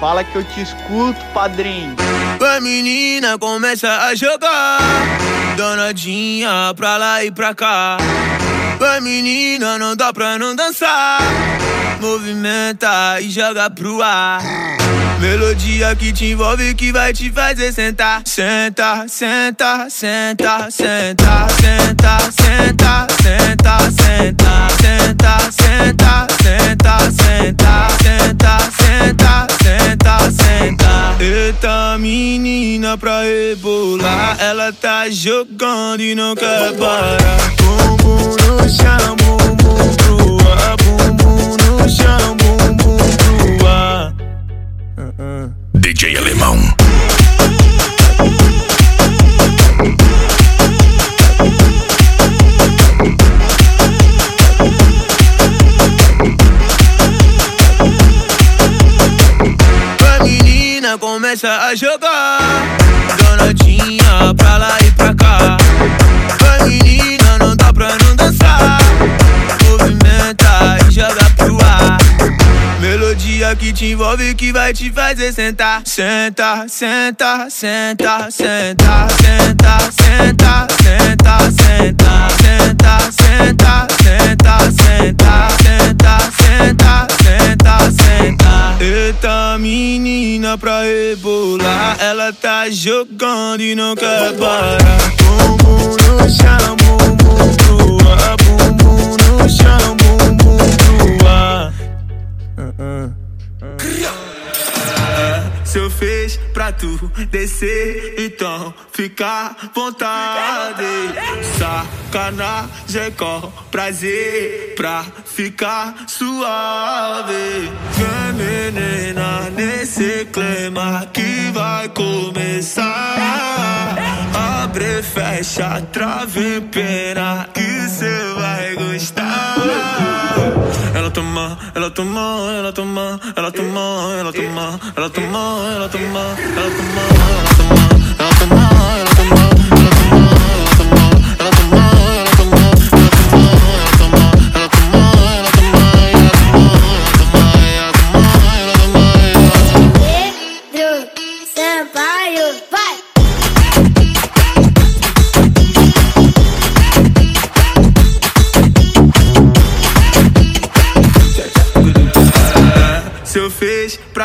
Fala que eu te escuto, padrinho. A menina começa a jogar, donadinha pra lá e pra cá. A menina não dá pra não dançar, movimenta e joga pro ar. Melodia que te envolve que vai te fazer sentar. Senta, senta, senta, senta, senta, senta, senta, senta, senta, senta. ela tá jogando e não quer parar. Bumbum no chão, bumbum pro ar. Bumbum no chão, bumbum pro ar. Uh -uh. DJ Alemão. A menina começa a jogar. que te envolve que vai te fazer sentar. Senta, senta, senta, senta, senta, senta, senta, senta, senta, senta, senta, senta, senta, senta, senta, senta. Eita menina pra rebolar, ela tá jogando e não quer parar. Como no chão. Se eu fez pra tu descer, então fica à vontade. Sacanagem com prazer pra ficar suave. Vem menina nesse clima que vai começar. Abre, fecha, trave, pena toma, él la toma, él la toma, él la toma, él toma, él toma, él toma, él toma, él toma.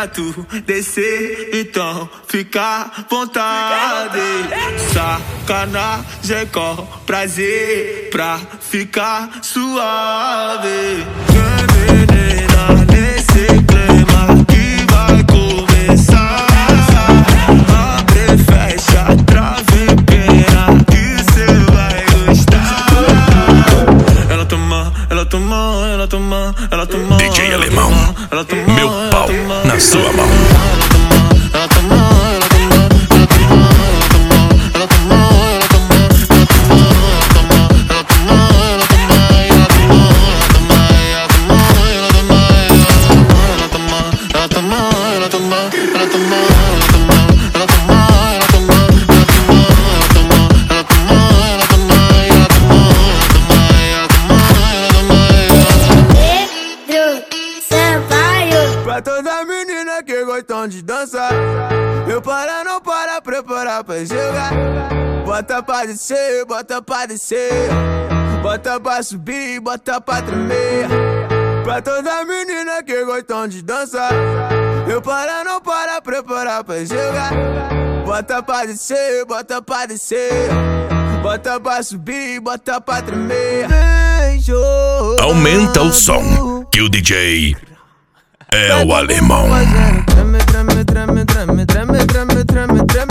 pra tu descer, então fica à vontade. Sacanagem com prazer pra ficar suave. Gostam de dançar. Eu para, não para, preparar pra jogar. Bota pra descer, bota pra descer. Bota pra subir, bota pra tremer. Pra toda menina que gostam de dançar. Eu para, não para, preparar pra jogar. Bota pra descer, bota pra descer. Bota pra subir, bota pra tremer. Aumenta o som, que o DJ é o alemão. Treme, treme.